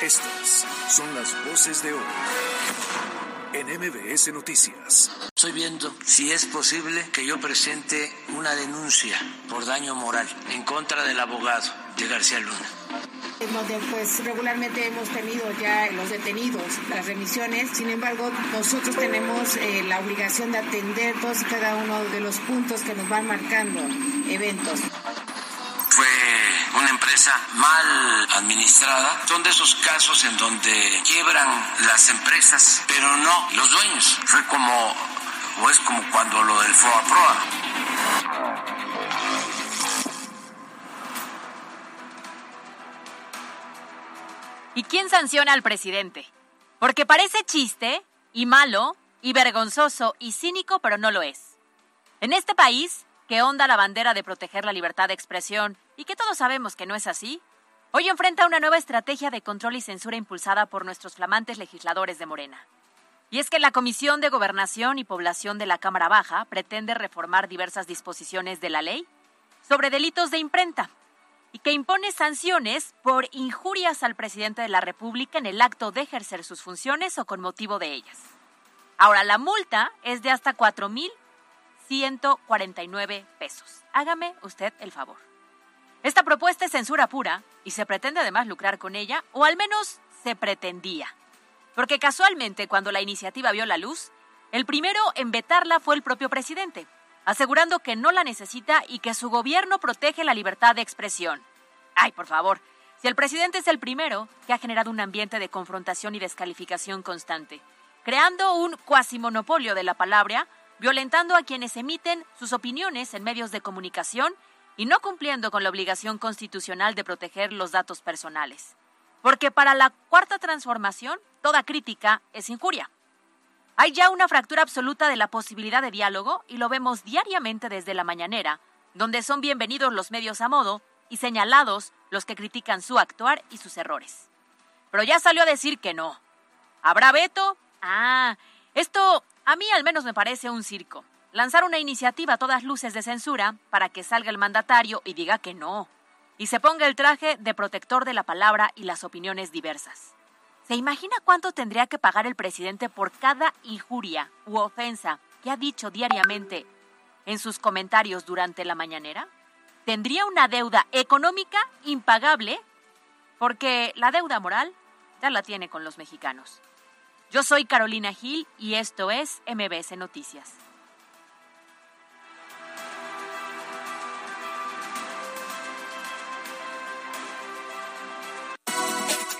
Estas son las voces de hoy en MBS Noticias. Estoy viendo si es posible que yo presente una denuncia por daño moral en contra del abogado de García Luna en donde pues regularmente hemos tenido ya los detenidos, las remisiones. Sin embargo, nosotros tenemos eh, la obligación de atender todos y cada uno de los puntos que nos van marcando eventos. Fue una empresa mal administrada. Son de esos casos en donde quiebran las empresas, pero no los dueños. Fue como, o es como cuando lo del FOA ¿Y quién sanciona al presidente? Porque parece chiste y malo y vergonzoso y cínico, pero no lo es. En este país, que onda la bandera de proteger la libertad de expresión y que todos sabemos que no es así, hoy enfrenta una nueva estrategia de control y censura impulsada por nuestros flamantes legisladores de Morena. Y es que la Comisión de Gobernación y Población de la Cámara Baja pretende reformar diversas disposiciones de la ley sobre delitos de imprenta, y que impone sanciones por injurias al presidente de la República en el acto de ejercer sus funciones o con motivo de ellas. Ahora, la multa es de hasta 4.149 pesos. Hágame usted el favor. Esta propuesta es censura pura y se pretende además lucrar con ella, o al menos se pretendía. Porque casualmente, cuando la iniciativa vio la luz, el primero en vetarla fue el propio presidente asegurando que no la necesita y que su gobierno protege la libertad de expresión. Ay, por favor, si el presidente es el primero que ha generado un ambiente de confrontación y descalificación constante, creando un cuasi monopolio de la palabra, violentando a quienes emiten sus opiniones en medios de comunicación y no cumpliendo con la obligación constitucional de proteger los datos personales. Porque para la cuarta transformación, toda crítica es injuria. Hay ya una fractura absoluta de la posibilidad de diálogo y lo vemos diariamente desde la mañanera, donde son bienvenidos los medios a modo y señalados los que critican su actuar y sus errores. Pero ya salió a decir que no. ¿Habrá veto? Ah, esto a mí al menos me parece un circo. Lanzar una iniciativa a todas luces de censura para que salga el mandatario y diga que no, y se ponga el traje de protector de la palabra y las opiniones diversas. ¿Se imagina cuánto tendría que pagar el presidente por cada injuria u ofensa que ha dicho diariamente en sus comentarios durante la mañanera? ¿Tendría una deuda económica impagable? Porque la deuda moral ya la tiene con los mexicanos. Yo soy Carolina Gil y esto es MBS Noticias.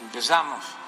Empezamos.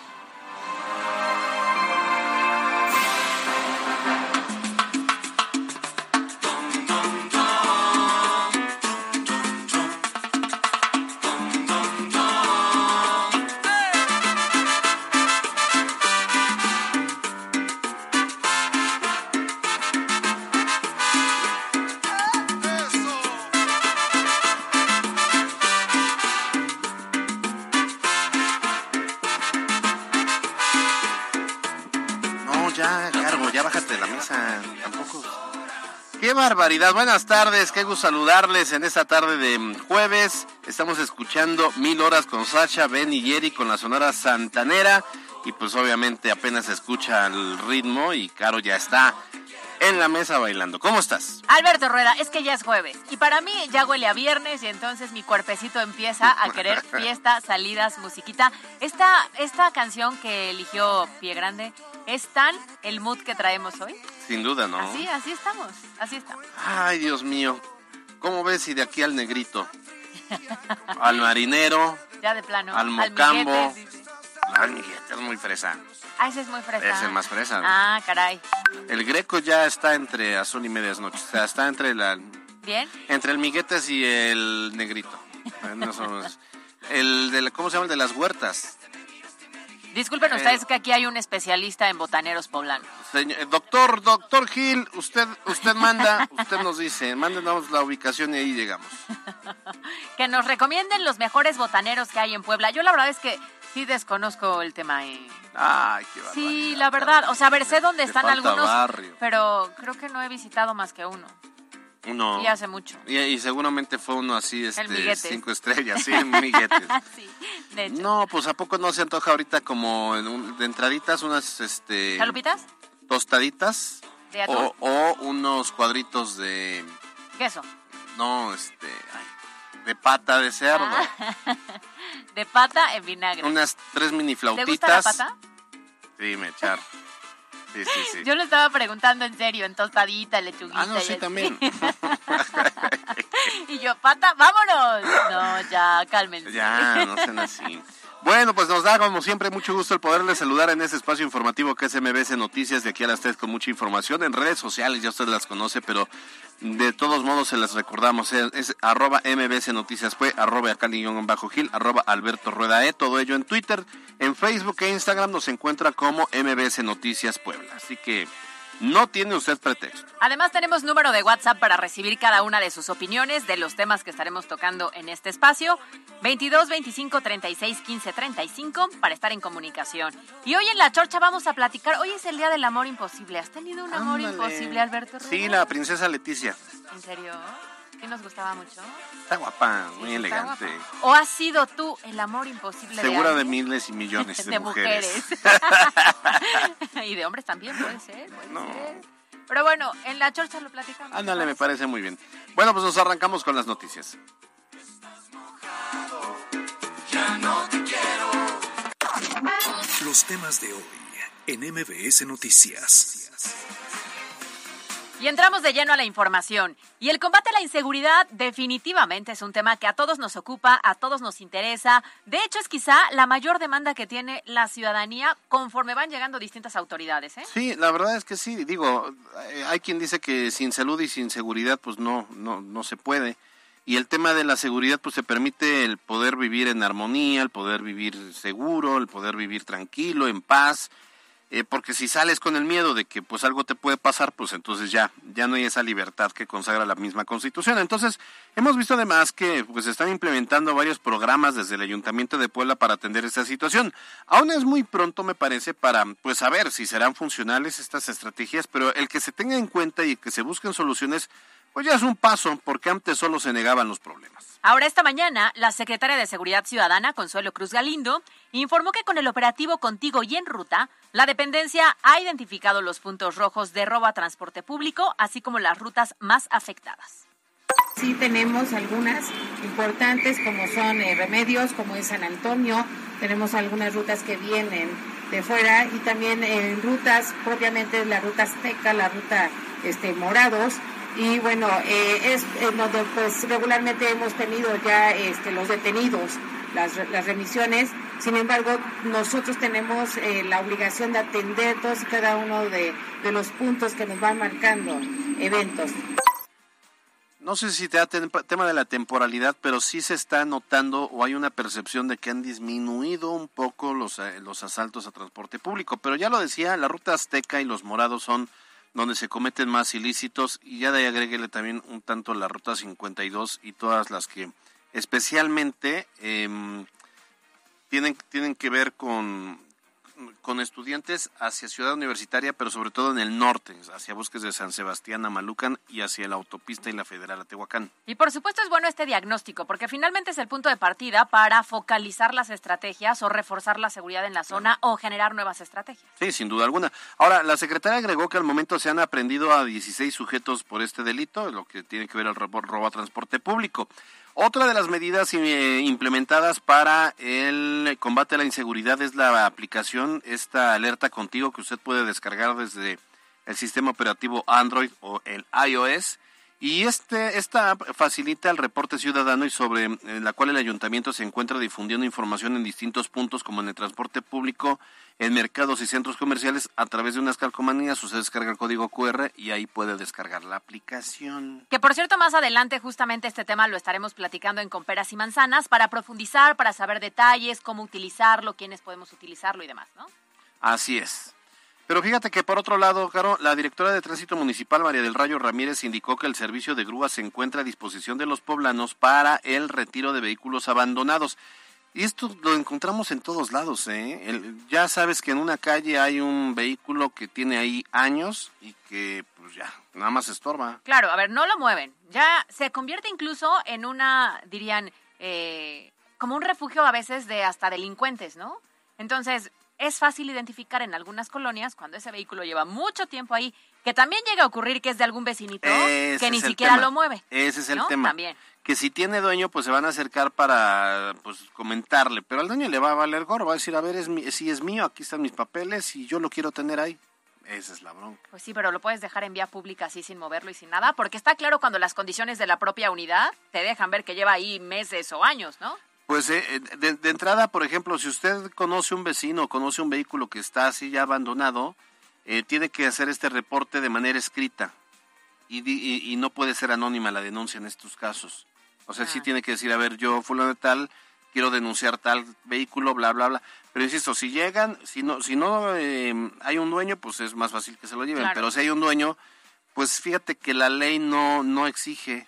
Barbaridad. Buenas tardes, qué gusto saludarles en esta tarde de jueves. Estamos escuchando Mil Horas con Sacha, Ben y Jerry con la Sonora Santanera. Y pues obviamente apenas se escucha el ritmo y Caro ya está en la mesa bailando. ¿Cómo estás? Alberto Rueda, es que ya es jueves. Y para mí ya huele a viernes y entonces mi cuerpecito empieza a querer fiesta, salidas, musiquita. Esta, esta canción que eligió Pie Grande ¿Es tan el mood que traemos hoy? Sin duda, ¿no? Así, así estamos, así estamos. Ay, Dios mío. ¿Cómo ves si de aquí al negrito? al marinero. Ya de plano. Al mocambo. Al miguete, es muy fresa. Ah, ese es muy fresa. Es el más fresa. Ah, caray. El greco ya está entre azul y medias noches. O sea, está entre la... ¿Bien? Entre el miguetes y el negrito. el de, ¿cómo se llama? El de las huertas. Disculpen ustedes que aquí hay un especialista en botaneros poblanos. Señor- eh, doctor, doctor Gil, usted, usted manda, usted nos dice, mándenos la ubicación y ahí llegamos. Que nos recomienden los mejores botaneros que hay en Puebla. Yo la verdad es que sí desconozco el tema. eh. Ay, qué Sí, la verdad. O sea, a ver, sé dónde están algunos, barrio. pero creo que no he visitado más que uno. No. Y hace mucho. Y, y seguramente fue uno así, este, cinco estrellas, sí, miguetes. sí, de hecho. No, pues a poco no se antoja ahorita como en un- de entraditas unas este ¿Chalupitas? Tostaditas ¿De atún? o, o unos cuadritos de Queso. no, este, ay, de pata de cerdo, Ah, De pata en vinagre. unas tres mini ¿Te flautitas. gusta la pata? Sí, me echar. Sí, sí, sí. Yo lo estaba preguntando en serio, en tostadita, lechuguita. Ah, no, y sí, así. también. y yo, pata, vámonos. No, ya, cálmense. Ya, no sean así. Bueno, pues nos da como siempre mucho gusto el poderles saludar en ese espacio informativo que es MBC Noticias de aquí a las 3 con mucha información en redes sociales, ya usted las conoce, pero de todos modos se las recordamos, es, es arroba MBC Noticias fue, arroba bajo Gil, arroba Alberto Rueda E, todo ello en Twitter, en Facebook e Instagram nos encuentra como MBC Noticias Puebla, así que no tiene usted pretexto. Además tenemos número de WhatsApp para recibir cada una de sus opiniones de los temas que estaremos tocando en este espacio. 22 25 36 15 35 para estar en comunicación. Y hoy en La Chorcha vamos a platicar. Hoy es el Día del Amor Imposible. ¿Has tenido un amor Ándale. imposible, Alberto? Sí, Rueda? la princesa Leticia, ¿En serio? ¿Qué nos gustaba mucho? está guapa, muy Sí, elegante. guapa. ¿O has sido tú el amor imposible Segura de miles y millones de, de mujeres. mujeres. y de hombres también, puede ser, puede No. ser. Pero bueno, en la chorcha lo platicamos. Ándale, me parece muy bien. Bueno, pues nos arrancamos con las noticias. Los temas de hoy en MBS Noticias. Y entramos de lleno a la información. Y el combate a la inseguridad definitivamente es un tema que a todos nos ocupa, a todos nos interesa. De hecho, es quizá la mayor demanda que tiene la ciudadanía conforme van llegando distintas autoridades. ¿eh? Sí, la verdad es que sí. Digo, eh, hay quien dice que sin salud y sin seguridad, pues no, no, no se puede. Y el tema de la seguridad, pues te permite el poder vivir en armonía, el poder vivir seguro, el poder vivir tranquilo, en paz. Eh, porque si sales con el miedo de que pues algo te puede pasar, pues entonces ya, ya no hay esa libertad que consagra la misma Constitución. Entonces, hemos visto además que pues están implementando varios programas desde el Ayuntamiento de Puebla para atender esta situación. Aún es muy pronto, me parece, para pues saber si serán funcionales estas estrategias, pero el que se tenga en cuenta y que se busquen soluciones, pues ya es un paso, porque antes solo se negaban los problemas. Ahora, esta mañana, la secretaria de Seguridad Ciudadana, Consuelo Cruz Galindo, informó que con el operativo Contigo y en Ruta, la dependencia ha identificado los puntos rojos de robo a transporte público, así como las rutas más afectadas. Sí tenemos algunas importantes como son eh, Remedios, como es San Antonio, tenemos algunas rutas que vienen de fuera y también en rutas propiamente la ruta Azteca, la ruta este, Morados y bueno, eh, es en donde pues regularmente hemos tenido ya este, los detenidos, las, las remisiones, sin embargo nosotros tenemos eh, la obligación de atender todos y cada uno de, de los puntos que nos van marcando eventos. No sé si te da tem- tema de la temporalidad, pero sí se está notando o hay una percepción de que han disminuido un poco los, eh, los asaltos a transporte público. Pero ya lo decía, la ruta azteca y los morados son donde se cometen más ilícitos y ya de ahí agréguele también un tanto la ruta 52 y todas las que especialmente em, tienen, tienen que ver con, con estudiantes hacia Ciudad Universitaria, pero sobre todo en el norte, hacia bosques de San Sebastián a Malucan y hacia la autopista y la Federal a Tehuacán. Y por supuesto es bueno este diagnóstico, porque finalmente es el punto de partida para focalizar las estrategias o reforzar la seguridad en la zona o generar nuevas estrategias. Sí, sin duda alguna. Ahora, la secretaria agregó que al momento se han aprendido a 16 sujetos por este delito, lo que tiene que ver al robo a transporte público. Otra de las medidas eh, implementadas para el combate a la inseguridad es la aplicación, esta alerta contigo que usted puede descargar desde el sistema operativo Android o el iOS. Y este, esta app facilita el reporte ciudadano y sobre la cual el ayuntamiento se encuentra difundiendo información en distintos puntos como en el transporte público, en mercados y centros comerciales a través de unas calcomanías. Usted descarga el código QR y ahí puede descargar la aplicación. Que por cierto, más adelante justamente este tema lo estaremos platicando en Comperas y Manzanas para profundizar, para saber detalles, cómo utilizarlo, quiénes podemos utilizarlo y demás, ¿no? Así es. Pero fíjate que por otro lado, Caro, la directora de Tránsito Municipal, María del Rayo Ramírez, indicó que el servicio de grúa se encuentra a disposición de los poblanos para el retiro de vehículos abandonados. Y esto lo encontramos en todos lados, ¿eh? ya sabes que en una calle hay un vehículo que tiene ahí años y que pues ya, nada más estorba. Claro, a ver, no lo mueven. Ya se convierte incluso en una, dirían, eh, como un refugio a veces de hasta delincuentes, ¿no? Entonces, es fácil identificar en algunas colonias cuando ese vehículo lleva mucho tiempo ahí, que también llega a ocurrir que es de algún vecinito que ni siquiera lo mueve. Ese es el tema. Que si tiene dueño, pues se van a acercar para pues comentarle, pero al dueño le va a valer gorro, va a decir, a ver, es si es mío, aquí están mis papeles y yo lo quiero tener ahí. Esa es la bronca. Pues sí, pero lo puedes dejar en vía pública así sin moverlo y sin nada, porque está claro cuando las condiciones de la propia unidad te dejan ver que lleva ahí meses o años, ¿no? Pues eh, eh, de, entrada, por ejemplo, si usted conoce un vecino, conoce un vehículo que está así ya abandonado, eh, tiene que hacer este reporte de manera escrita y, y, no puede ser anónima la denuncia en estos casos. O sea, sí ah. tiene que decir, a ver, yo fulano de tal, quiero denunciar tal vehículo, bla, bla, bla. Pero insisto, si llegan, si no, si no em, hay un dueño, pues es más fácil que se lo lleven. Pero si hay un dueño, pues fíjate que la ley no, no exige.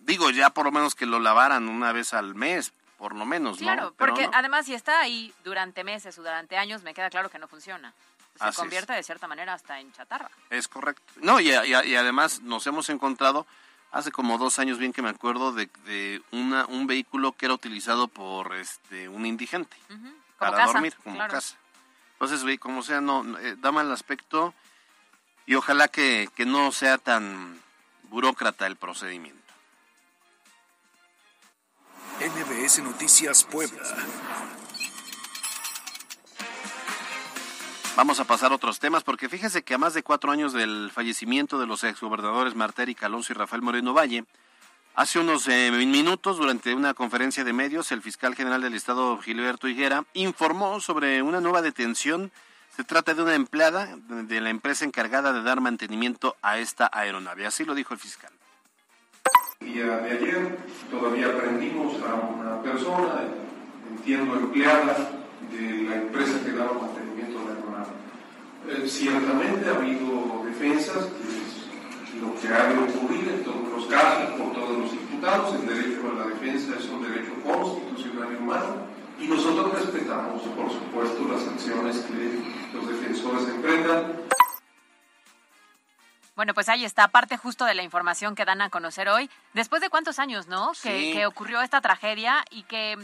Digo, ya por lo menos que lo lavaran una vez al mes, por lo menos, claro, porque además si está ahí durante meses o durante años, me queda claro que no funciona. Se convierte de cierta manera hasta en chatarra. Es correcto. No, y, además nos hemos encontrado hace como dos años, bien que me acuerdo, de, una, un vehículo que era utilizado por este un indigente para dormir, como casa. Entonces, como sea, no, eh, da mal aspecto y ojalá que, que no sea tan burócrata el procedimiento. NBS Noticias Puebla. Vamos a pasar a otros temas porque fíjese que a más de cuatro años del fallecimiento de los exgobernadores Marta Erika Alonso y Rafael Moreno Valle, hace unos eh, minutos durante una conferencia de medios el fiscal general del estado Gilberto Higuera informó sobre una nueva detención. Se trata de una empleada de la empresa encargada de dar mantenimiento a esta aeronave. Así lo dijo el fiscal. El día de ayer todavía aprendimos a una persona, entiendo empleada de la empresa que daba mantenimiento a la aeronave. Eh, ciertamente ha habido defensas, que es lo que ha de ocurrir en todos los casos por todos los imputados. El derecho a la defensa es un derecho constitucional y humano y nosotros respetamos, por supuesto, las acciones que los defensores emprendan. Bueno, pues ahí está, parte justo de la información que dan a conocer hoy. Después de cuántos años, ¿no? Que, ocurrió esta tragedia y que,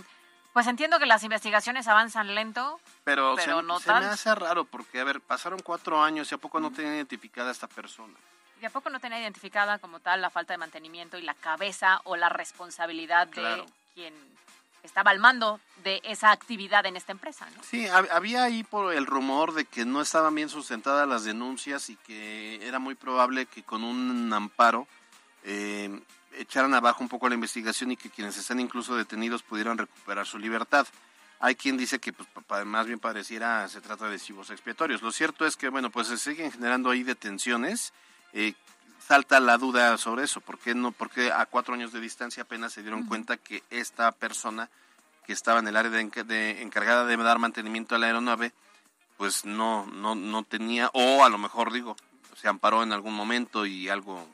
pues entiendo que las investigaciones avanzan lento, pero, pero se, no se me hace raro porque, a ver, pasaron cuatro años y a poco no tenía identificada esta persona. Y a poco no tenía identificada como tal la falta de mantenimiento y la cabeza o la responsabilidad de quien estaba al mando de esa actividad en esta empresa. ¿no? Sí, había ahí por el rumor de que no estaban bien sustentadas las denuncias y que era muy probable que con un amparo eh, echaran abajo un poco la investigación y que quienes están incluso detenidos pudieran recuperar su libertad. Hay quien dice que pues, más bien pareciera se trata de chivos expiatorios. Lo cierto es que bueno pues se siguen generando ahí detenciones. Eh, salta la duda sobre eso. ¿Por qué no? Porque a cuatro años de distancia apenas se dieron cuenta que esta persona que estaba en el área de, encargada de dar mantenimiento a la aeronave, pues no, no, no tenía, o a lo mejor digo, se amparó en algún momento y algo,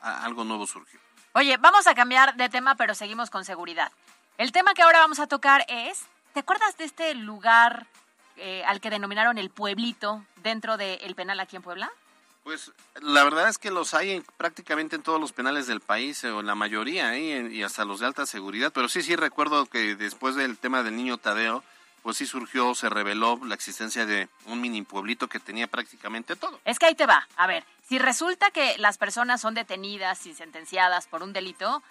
algo nuevo surgió. Oye, vamos a cambiar de tema, pero seguimos con seguridad. El tema que ahora vamos a tocar es, ¿te acuerdas de este lugar eh, al que denominaron el pueblito dentro del penal aquí en Puebla? Pues la verdad es que los hay prácticamente en todos los penales del país, o en la mayoría, ¿eh? y hasta los de alta seguridad. Pero sí, sí recuerdo que después del tema del niño Tadeo, pues sí surgió, se reveló la existencia de un mini pueblito que tenía prácticamente todo. Es que ahí te va. A ver, si resulta que las personas son detenidas y sentenciadas por un delito,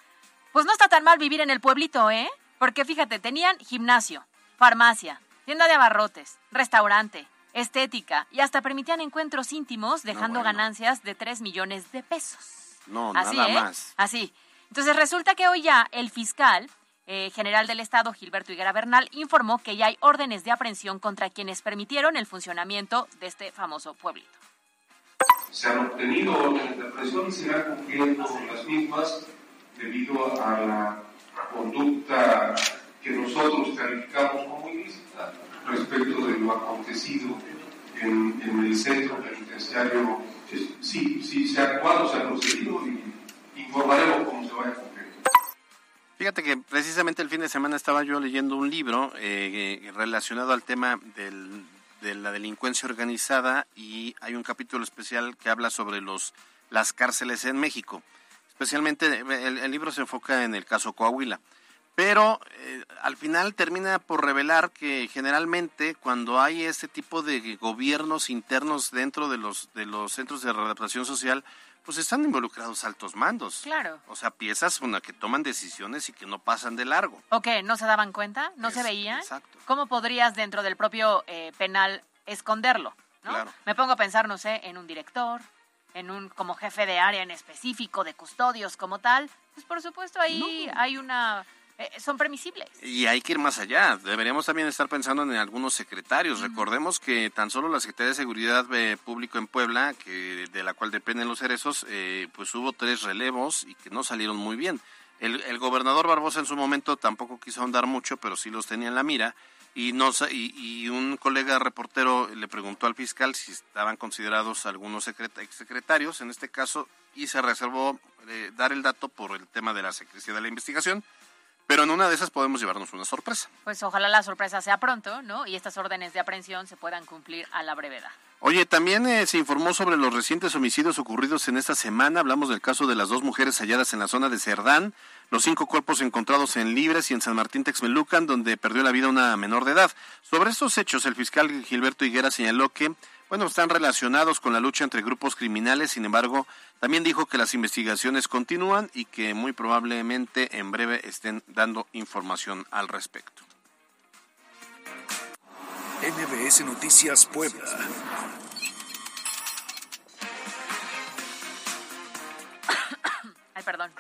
pues no está tan mal vivir en el pueblito, ¿eh? Porque fíjate, tenían gimnasio, farmacia, tienda de abarrotes, restaurante, estética y hasta permitían encuentros íntimos dejando ganancias de 3 millones de pesos. No, Así, nada ¿eh? más. Así. Entonces resulta que hoy ya el fiscal eh, general del Estado, Gilberto Higuera Bernal, informó que ya hay órdenes de aprehensión contra quienes permitieron el funcionamiento de este famoso pueblito. Se han obtenido órdenes de aprehensión y se irán cumpliendo las mismas debido a la conducta que nosotros calificamos como ilícita respecto de lo acontecido en, el centro penitenciario. Sí, sí, se ha actuado, se ha procedido y informaremos cómo se vaya a cumplir. Fíjate que precisamente el fin de semana estaba yo leyendo un libro eh, eh, relacionado al tema del- de la delincuencia organizada y hay un capítulo especial que habla sobre los las cárceles en México. Especialmente eh, el libro se enfoca en el caso Coahuila. Pero eh, al final termina por revelar que generalmente cuando hay este tipo de gobiernos internos dentro de los de los centros de readaptación social, pues están involucrados altos mandos. Claro. O sea, piezas una que toman decisiones y que no pasan de largo. ¿O qué? ¿No se daban cuenta? ¿No se veían? exacto. ¿Cómo podrías dentro del propio eh, penal esconderlo? ¿no? Claro. Me pongo a pensar, no sé, en un director, en un como jefe de área en específico, de custodios como tal. Pues por supuesto ahí hay una... eh, son permisibles. Y hay que ir más allá. Deberíamos también estar pensando en algunos secretarios. Recordemos que tan solo la Secretaría de Seguridad eh, Público en Puebla, que de la cual dependen los cerezos, eh, pues hubo tres relevos y que no salieron muy bien. El, el gobernador Barbosa en su momento tampoco quiso ahondar mucho, pero sí los tenía en la mira. Y, no, y, y un colega reportero le preguntó al fiscal si estaban considerados algunos secreta- exsecretarios, en este caso, y se reservó eh, dar el dato por el tema de la secrecía de la investigación. Pero en una de esas podemos llevarnos una sorpresa. Pues ojalá la sorpresa sea pronto, ¿no? Y estas órdenes de aprehensión se puedan cumplir a la brevedad. Oye, también eh, se informó sobre los recientes homicidios ocurridos en esta semana. Hablamos del caso de las dos mujeres halladas en la zona de Cerdán, los cinco cuerpos encontrados en Libres y en San Martín Texmelucan, donde perdió la vida una menor de edad. Sobre estos hechos, el fiscal Gilberto Higuera señaló que, bueno, están relacionados con la lucha entre grupos criminales. Sin embargo, también dijo que las investigaciones continúan y que muy probablemente en breve estén dando información al respecto. NBS Noticias Puebla. Ay, perdón.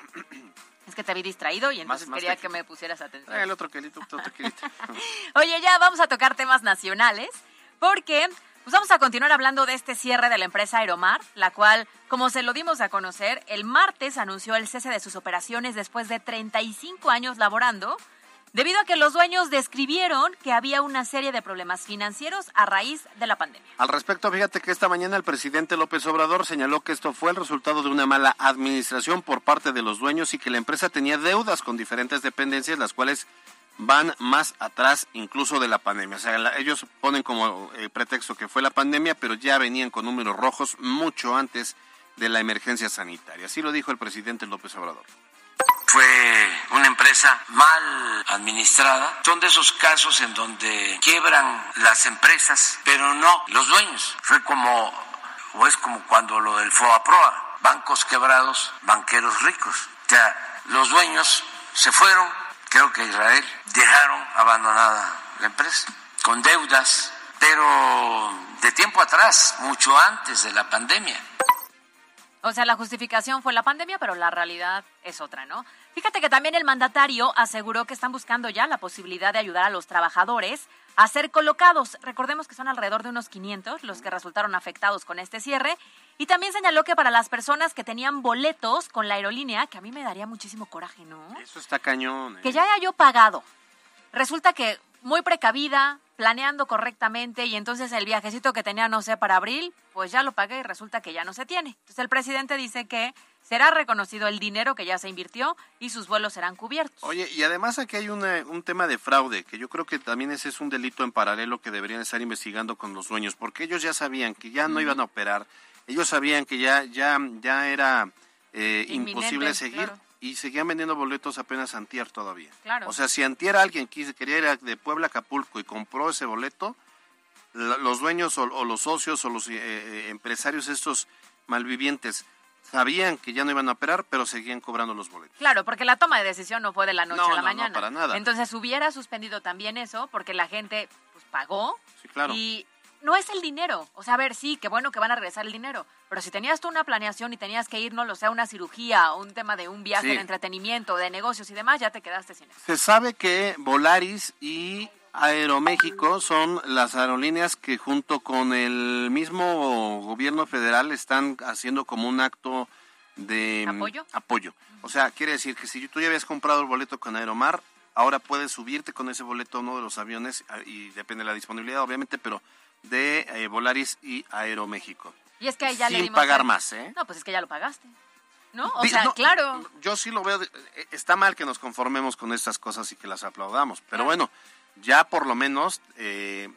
Es que te vi distraído y entonces Más- más quería que me pusieras atención. Ah, el otro quelito, otro quelito. Oye, ya vamos a tocar temas nacionales porque pues vamos a continuar hablando de este cierre de la empresa Aeromar, la cual, como se lo dimos a conocer, el martes anunció el cese de sus operaciones después de 35 años laborando, debido a que los dueños describieron que había una serie de problemas financieros a raíz de la pandemia. Al respecto, fíjate que esta mañana el presidente López Obrador señaló que esto fue el resultado de una mala administración por parte de los dueños y que la empresa tenía deudas con diferentes dependencias, las cuales van más atrás incluso de la pandemia. O sea, la- ellos ponen como eh, pretexto que fue la pandemia, pero ya venían con números rojos mucho antes de la emergencia sanitaria. Así lo dijo el presidente López Obrador. fue una empresa mal administrada. Son de esos casos en donde quiebran las empresas, pero no los dueños. Fue como, o es como cuando lo del FOAPROA, bancos quebrados, banqueros ricos. O sea, los dueños se fueron, creo que Israel, dejaron abandonada la empresa, con deudas, pero de tiempo atrás, mucho antes de la pandemia. O sea, la justificación fue la pandemia, pero la realidad es otra, ¿no? Fíjate que también el mandatario aseguró que están buscando ya la posibilidad de ayudar a los trabajadores a ser colocados. Recordemos que son alrededor de unos 500 los que resultaron afectados con este cierre. Y también señaló que para las personas que tenían boletos con la aerolínea, que a mí me daría muchísimo coraje, ¿no? Eso está cañón. ¿eh? que ya haya yo pagado. Resulta que muy precavida, planeando correctamente y entonces el viajecito que tenía, no sé, para abril, pues ya lo pagué y resulta que ya no se tiene. Entonces el presidente dice que será reconocido el dinero que ya se invirtió y sus vuelos serán cubiertos. Oye, y además aquí hay una- un tema de fraude, que yo creo que también ese es un delito en paralelo que deberían estar investigando con los dueños, porque ellos ya sabían que ya no iban a operar, ellos sabían que ya, ya, ya era eh, imposible seguir claro. y seguían vendiendo boletos apenas antier todavía. Claro. O sea, si antier alguien quise, quería ir de Puebla a Acapulco y compró ese boleto, la- los dueños o, o los socios o los eh, eh, empresarios estos malvivientes sabían que ya no iban a operar, pero seguían cobrando los boletos. Claro, porque la toma de decisión no fue de la noche No, a la no, no, mañana. para nada. Entonces hubiera suspendido también eso, porque la gente pues pagó Sí, claro. y no es el dinero. O sea, a ver, sí, qué bueno que van a regresar el dinero. Pero si tenías tú una planeación y tenías que ir, no lo sé, a una cirugía, un tema de un viaje Sí. de entretenimiento, de negocios y demás, ya te quedaste sin eso. Se sabe que Volaris y Aeroméxico son las aerolíneas que junto con el mismo gobierno federal están haciendo como un acto de mm, ¿Apoyo? apoyo. O sea, quiere decir que si tú ya habías comprado el boleto con Aeromar, ahora puedes subirte con ese boleto a uno de los aviones ah, y depende de la disponibilidad, obviamente, pero de eh, Volaris y Aeroméxico. Y es que ahí ya le Sin dimos pagar el- más, ¿eh? No, pues es que ya lo pagaste. ¿No? O Di- sea, no, claro. Yo sí lo veo, de- eh, está mal que nos conformemos con estas cosas y que las aplaudamos, pero Claro. bueno, ya por lo menos, eh,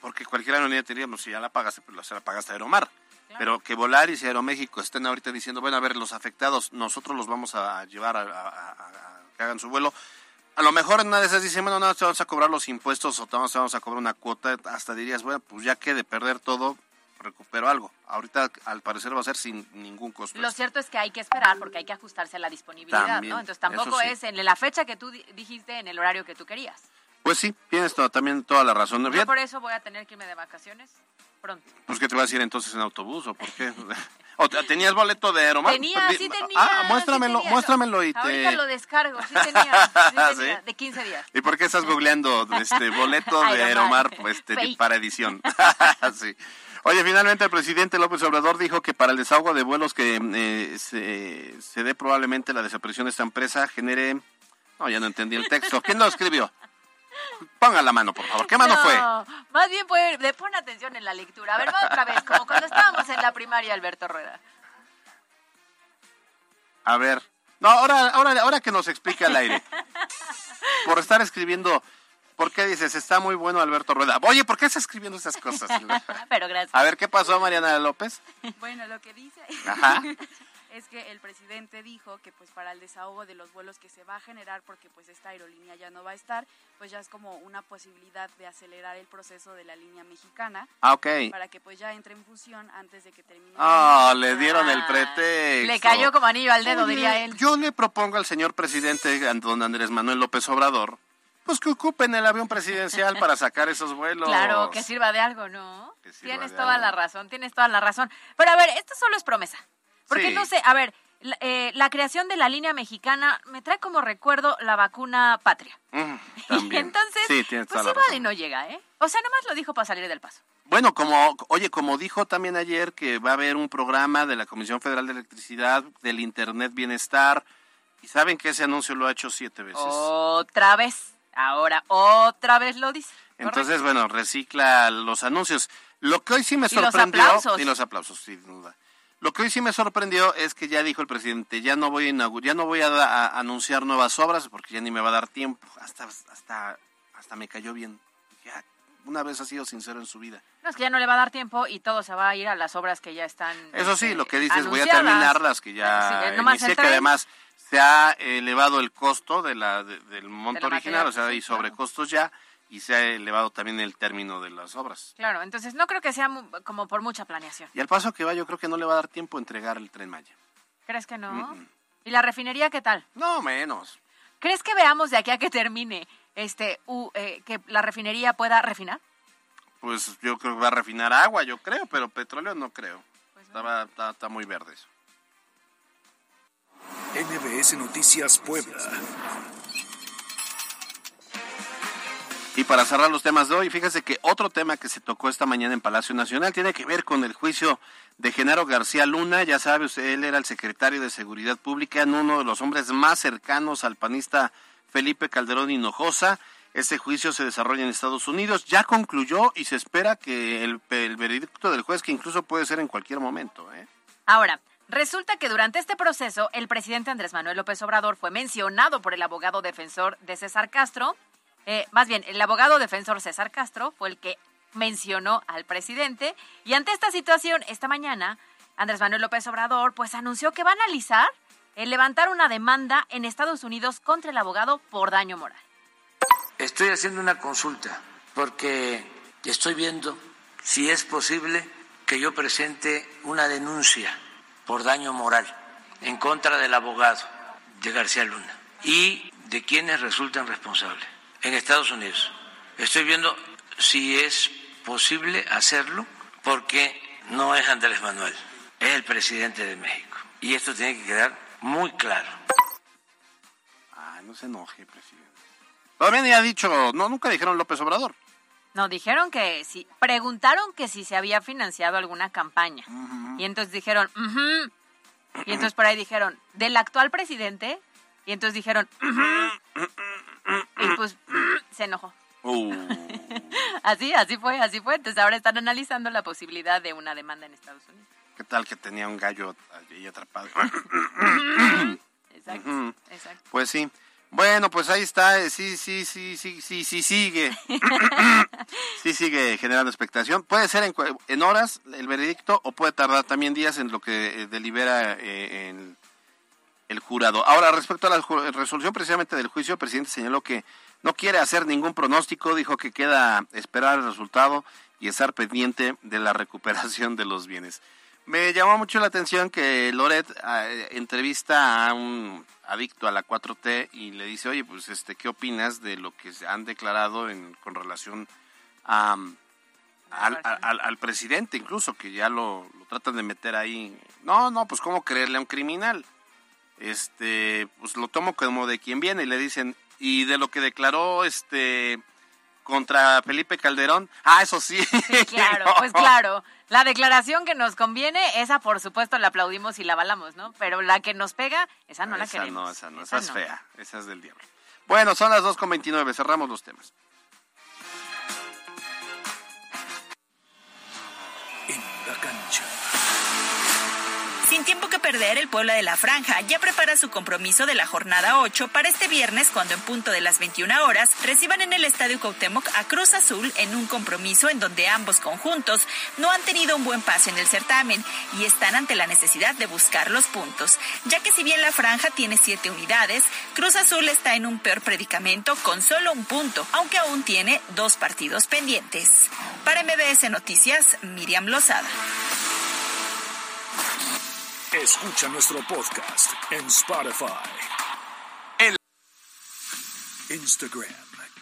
porque cualquier aerolínea te diría, no, si ya la pagaste, pues la- se la pagaste a Aeromar. Claro. Pero que Volaris y Aeroméxico estén ahorita diciendo, bueno, a ver, los afectados, nosotros los vamos a llevar a, a- a- a que hagan su vuelo. A lo mejor en una de esas dicen, bueno, no, te vamos a cobrar los impuestos o te vamos, te vamos a cobrar una cuota. Hasta dirías, bueno, pues ya que de perder todo, recupero algo. Ahorita, al parecer, va a ser sin ningún costo. Lo cierto es que hay que esperar porque hay que ajustarse a la disponibilidad, También, ¿no? Entonces tampoco sí. es en la fecha que tú di- dijiste en el horario que tú querías. Pues sí, tienes to- también toda la razón. Yo por eso voy a tener que irme de vacaciones pronto. Pues que te vas a ir entonces en autobús o por qué? ¿O te- tenías boleto de Aeromar? Tenía, sí tenía. Ah, sí muéstramelo, tenía. muéstramelo y Ahorita te... lo descargo, sí tenía, sí ¿Sí? tenía, de 15 días. ¿Y por qué estás googleando este boleto de Aeromar. Pues, este, para edición? sí. Oye, finalmente el presidente López Obrador dijo que para el desahogo de vuelos que eh, se, se dé probablemente la desaparición de esta empresa genere... No, ya no entendí el texto. ¿Quién lo escribió? Ponga la mano, por favor. ¿Qué mano no, fue? Más bien fue, de pon atención en la lectura. A ver, va otra vez, como cuando estábamos en la primaria, Alberto Rueda. A ver. No, ahora, ahora, ahora que nos explique al aire. Por estar escribiendo, ¿por qué dices? Está muy bueno Alberto Rueda. Oye, ¿por qué estás escribiendo esas cosas? Pero gracias. A ver, ¿qué pasó, Mariana López? Bueno, lo que dice Ajá. Es que el presidente dijo que pues para el desahogo de los vuelos que se va a generar porque pues esta aerolínea ya no va a estar, pues ya es como una posibilidad de acelerar el proceso de la línea mexicana Ah, ok. para que pues ya entre en función antes de que termine. Ah, le dieron el pretexto. Le cayó como anillo al dedo, Oye, diría él. Yo le propongo al señor presidente, don Andrés Manuel López Obrador, pues que ocupen el avión presidencial para sacar esos vuelos. Claro, que sirva de algo, ¿no? Tienes toda algo. la razón, tienes toda la razón. Pero a ver, esto solo es promesa. Porque Sí. no sé, a ver, la, eh, la creación de la línea mexicana me trae como recuerdo la vacuna patria. Mm, Y entonces, sí, pues y no llega, ¿eh? O sea, nomás lo dijo para salir del paso. Bueno, como, oye, como dijo también ayer que va a haber un programa de la Comisión Federal de Electricidad del Internet Bienestar, y saben que ese anuncio lo ha hecho siete veces. Otra vez. Ahora, otra vez lo dice. Entonces, bueno, recicla los anuncios. Lo que hoy sí me Y los sorprendió. aplausos. Y los aplausos, sin duda. Lo que hoy sí me sorprendió es que ya dijo el presidente, ya no voy a ya no voy a, a anunciar nuevas obras porque ya ni me va a dar tiempo. Hasta, hasta, hasta me cayó bien. Ya, una vez ha sido sincero en su vida. No, es que ya no le va a dar tiempo y todo se va a ir a las obras que ya están. Eso sí, este, lo que dices, voy a terminar las que ya Sí, inicié, que además se ha elevado el costo de la, de- del monto De original, o sea, hay claro. sobrecostos ya, y se ha elevado también el término de las obras. Claro, entonces no creo que sea como por mucha planeación. Y al paso que va, yo creo que no le va a dar tiempo a entregar el tren Maya. ¿Crees que no? ¿Y la refinería qué tal? No, menos. ¿Crees que veamos de aquí a que termine este eh, que la refinería pueda refinar? Pues yo creo que va a refinar agua, yo creo, pero petróleo no creo. Pues Estaba, está, está muy verde eso. NBS Noticias Puebla. Y para cerrar los temas de hoy, fíjese que otro tema que se tocó esta mañana en Palacio Nacional tiene que ver con el juicio de Genaro García Luna. Ya sabe usted, él era el secretario de Seguridad Pública, uno de los hombres más cercanos al panista Felipe Calderón Hinojosa. Este juicio se desarrolla en Estados Unidos, ya concluyó y se espera que el, el veredicto del juez, que incluso puede ser en cualquier momento. ¿eh? Ahora, resulta que durante este proceso el presidente Andrés Manuel López Obrador fue mencionado por el abogado defensor de César Castro. Eh, más bien, el abogado defensor César Castro fue el que mencionó al presidente y ante esta situación, esta mañana, Andrés Manuel López Obrador pues anunció que va a analizar el levantar una demanda en Estados Unidos contra el abogado por daño moral. Estoy haciendo una consulta porque estoy viendo si es posible que yo presente una denuncia por daño moral en contra del abogado de García Luna y de quienes resultan responsables en Estados Unidos. Estoy viendo si es posible hacerlo porque no es Andrés Manuel, es el presidente de México. Y esto tiene que quedar muy claro. Ah, no se enoje, presidente. Todavía ni ha dicho, no, nunca dijeron López Obrador. No, dijeron que sí, preguntaron que si se había financiado alguna campaña. Y entonces dijeron, "Ujú". y entonces por ahí dijeron, del actual presidente, y entonces dijeron, "Ujú". Y pues se enojó. Uh, Así, así fue, así fue. Entonces ahora están analizando la posibilidad de una demanda en Estados Unidos. ¿Qué tal que tenía un gallo allí atrapado? Exacto, exacto. Pues sí. Bueno, pues ahí está. eh, Sí, sí, sí, sí, sí, sí, sigue. sí, sigue generando expectación. Puede ser en, en horas el veredicto o puede tardar también días en lo que eh, delibera eh, en el jurado. Ahora, respecto a la resolución precisamente del juicio, el presidente señaló que no quiere hacer ningún pronóstico, dijo que queda esperar el resultado y estar pendiente de la recuperación de los bienes. Me llamó mucho la atención que Loret ah, eh, entrevista a un adicto a la 4T y le dice, oye, pues, este, ¿qué opinas de lo que se han declarado en, con relación a, al, al- al- al presidente incluso, que ya lo, lo tratan de meter ahí? No, no, pues, ¿cómo creerle a un criminal? Este, pues, lo tomo como de quien viene y le dicen, y de lo que declaró, este, contra Felipe Calderón, ah, eso sí. Sí, claro, pues claro. La declaración que nos conviene, esa por supuesto la aplaudimos y la avalamos, ¿no? Pero la que nos pega, esa no la esa queremos. no, esa no, esa, es no. fea, esa es del diablo. Bueno, son las 2.29, cerramos los temas. Sin tiempo que perder, el Puebla de la Franja ya prepara su compromiso de la jornada 8 para este viernes cuando en punto de las 21 horas reciban en el Estadio Cuauhtémoc a Cruz Azul en un compromiso en donde ambos conjuntos no han tenido un buen pase en el certamen y están ante la necesidad de buscar los puntos, ya que si bien la Franja tiene siete unidades, Cruz Azul está en un peor predicamento con solo un punto, aunque aún tiene dos partidos pendientes. Para MBS Noticias, Miriam Lozada. Escucha nuestro podcast en Spotify. Instagram,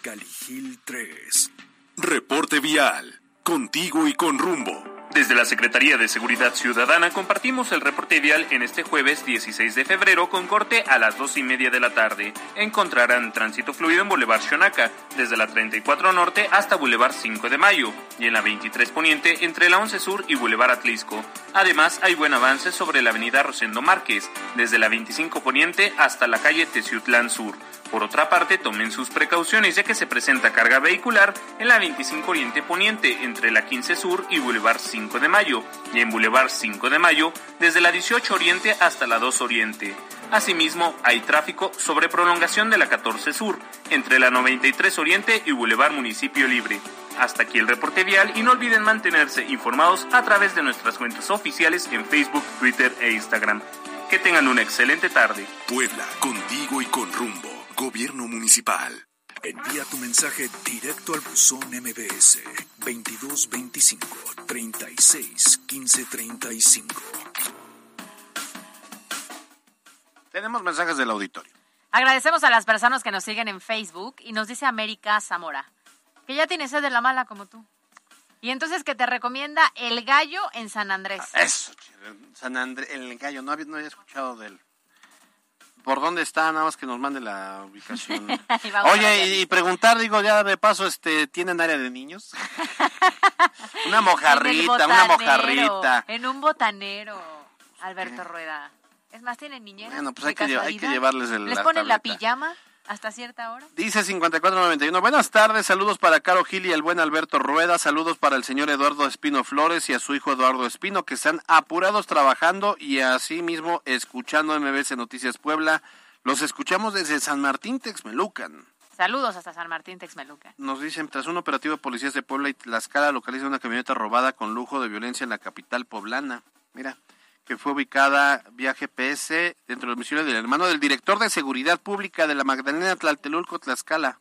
Caligil 3. Reporte vial. Contigo y con rumbo. Desde la Secretaría de Seguridad Ciudadana compartimos el reporte vial en este jueves 16 de febrero con corte a las 2 y media de la tarde. Encontrarán tránsito fluido en Boulevard Xonaca, desde la 34 Norte hasta Boulevard 5 de Mayo, y en la 23 Poniente entre la 11 Sur y Boulevard Atlisco. Además, hay buen avance sobre la avenida Rosendo Márquez, desde la 25 Poniente hasta la calle Teciutlán Sur. Por otra parte, tomen sus precauciones ya que se presenta carga vehicular en la 25 Oriente Poniente entre la 15 Sur y Boulevard 5 de Mayo y en Boulevard 5 de Mayo desde la 18 Oriente hasta la 2 Oriente. Asimismo, hay tráfico sobre prolongación de la 14 Sur entre la 93 Oriente y Boulevard Municipio Libre. Hasta aquí el reporte vial y no olviden mantenerse informados a través de nuestras cuentas oficiales en Facebook, Twitter e Instagram. Que tengan una excelente tarde. Puebla, contigo y con rumbo. Gobierno municipal. Envía tu mensaje directo al buzón MBS 2225 36 15 35. Tenemos mensajes del auditorio. Agradecemos a las personas que nos siguen en Facebook y nos dice América Zamora, que ya tiene sed de la mala como tú. Y entonces que te recomienda El Gallo en San Andrés. Eso, chile, San Andrés, el gallo, no había, no había escuchado de él. ¿Por dónde está? Nada más que nos mande la ubicación. Oye, y, y preguntar, digo, ya de paso, este, ¿tienen área de niños? una mojarrita, una mojarrita. En un botanero, Alberto Rueda. Es más, ¿tienen niñeras? Bueno, pues hay que hay llevarles el- ¿Les ponen la pijama hasta cierta hora? Dice 5491. Buenas tardes, saludos para Caro Gil y el buen Alberto Rueda. Saludos para el señor Eduardo Espino Flores y a su hijo Eduardo Espino, que están apurados trabajando y así mismo escuchando MBS Noticias Puebla. Los escuchamos desde San Martín, Texmelucan. Saludos hasta San Martín Texmeluca. Nos dicen, tras un operativo de policías de Puebla y Tlaxcala localiza una camioneta robada con lujo de violencia en la capital poblana. Mira, que fue ubicada vía GPS dentro del domicilio del hermano del director de Seguridad Pública de la Magdalena Tlaltelulco, Tlaxcala.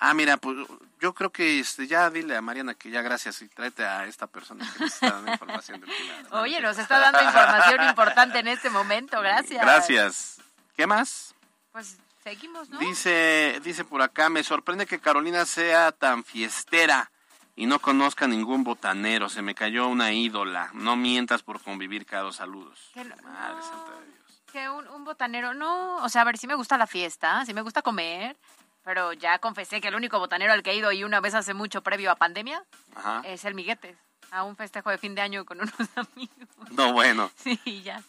Ah, mira, pues yo creo que este, ya dile a Mariana que ya gracias y tráete a esta persona que nos está dando información del final. Oye, nos está dando información importante en este momento, gracias. Gracias. ¿Qué más? Pues seguimos, ¿no? Dice, dice por acá, me sorprende que Carolina sea tan fiestera y no conozca ningún botanero. Se me cayó una ídola. No mientas por convivir, Caro. Saludos. Que no- Madre santa de Dios. Que un, un botanero, no, o sea, a ver, sí me gusta la fiesta, sí me gusta comer, pero ya confesé que el único botanero al que he ido y una vez hace mucho previo a pandemia Ajá. es el Miguetes, a un festejo de fin de año con unos amigos. No, bueno. Sí, ya.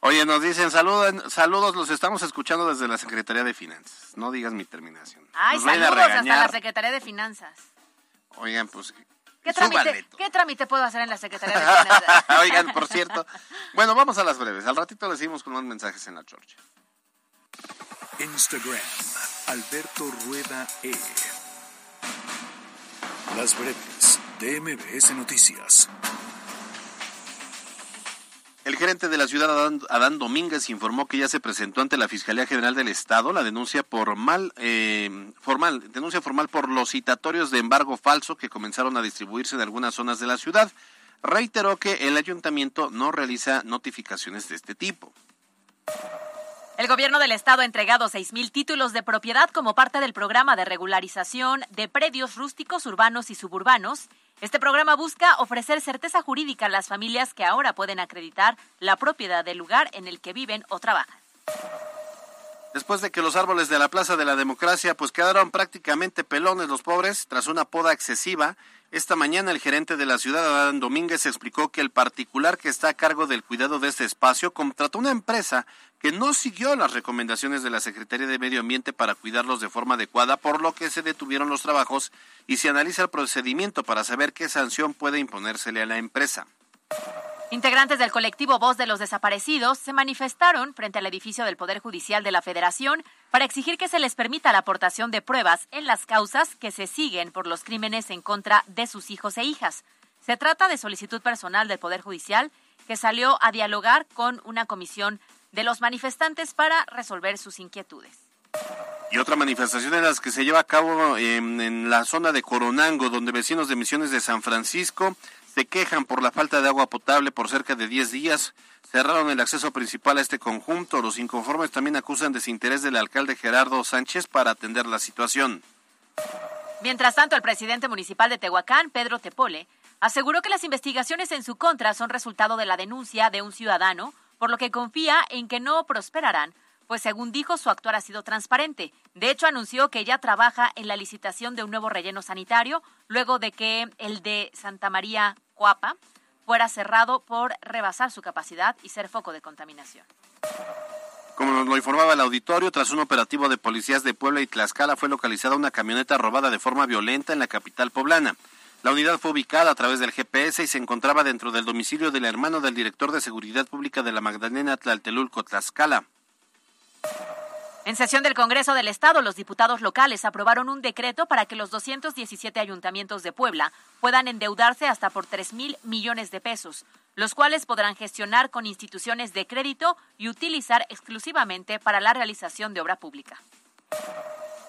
Oye, nos dicen saludos, saludos, los estamos escuchando desde la Secretaría de Finanzas. No digas mi terminación. Ay, Nos saludos hasta la Secretaría de Finanzas. Oigan, pues ¿Qué trámite, ¿Qué trámite puedo hacer en la Secretaría de Finanzas? Oigan, por cierto. Bueno, vamos a las breves. Al ratito le seguimos con más mensajes en la chorcha. Instagram, Alberto Rueda E. Las breves de MBS Noticias. El gerente de la ciudad, Adán, Domínguez, informó que ya se presentó ante la Fiscalía General del Estado la denuncia por mal, eh, formal, denuncia formal por los citatorios de embargo falso que comenzaron a distribuirse en algunas zonas de la ciudad. Reiteró que el ayuntamiento no realiza notificaciones de este tipo. El gobierno del estado ha entregado 6.000 títulos de propiedad como parte del programa de regularización de predios rústicos urbanos y suburbanos. Este programa busca ofrecer certeza jurídica a las familias que ahora pueden acreditar la propiedad del lugar en el que viven o trabajan. Después de que los árboles de la Plaza de la Democracia pues quedaron prácticamente pelones los pobres tras una poda excesiva, esta mañana el gerente de la ciudad, Adán Domínguez, explicó que el particular que está a cargo del cuidado de este espacio contrató una empresa que no siguió las recomendaciones de la Secretaría de Medio Ambiente para cuidarlos de forma adecuada, por lo que se detuvieron los trabajos y se analiza el procedimiento para saber qué sanción puede imponérsele a la empresa. Integrantes del colectivo Voz de los Desaparecidos se manifestaron frente al edificio del Poder Judicial de la Federación para exigir que se les permita la aportación de pruebas en las causas que se siguen por los crímenes en contra de sus hijos e hijas. Se trata de solicitud personal del Poder Judicial que salió a dialogar con una comisión de los manifestantes para resolver sus inquietudes. Y otra manifestación en las que se lleva a cabo en, en la zona de Coronango, donde vecinos de Misiones de San Francisco se quejan por la falta de agua potable por cerca de 10 días. Cerraron el acceso principal a este conjunto. Los inconformes también acusan desinterés del alcalde Gerardo Sánchez para atender la situación. Mientras tanto, el presidente municipal de Tehuacán, Pedro Tepole, aseguró que las investigaciones en su contra son resultado de la denuncia de un ciudadano, por lo que confía en que no prosperarán, pues según dijo, su actuar ha sido transparente. De hecho, anunció que ya trabaja en la licitación de un nuevo relleno sanitario, luego de que el de Santa María Cuapa fuera cerrado por rebasar su capacidad y ser foco de contaminación. Como nos lo informaba el auditorio, tras un operativo de policías de Puebla y Tlaxcala fue localizada una camioneta robada de forma violenta en la capital poblana. La unidad fue ubicada a través del GPS y se encontraba dentro del domicilio del hermano del director de Seguridad Pública de la Magdalena Tlaltelulco, Tlaxcala. En sesión del Congreso del Estado, los diputados locales aprobaron un decreto para que los 217 ayuntamientos de Puebla puedan endeudarse hasta por 3 mil millones de pesos, los cuales podrán gestionar con instituciones de crédito y utilizar exclusivamente para la realización de obra pública.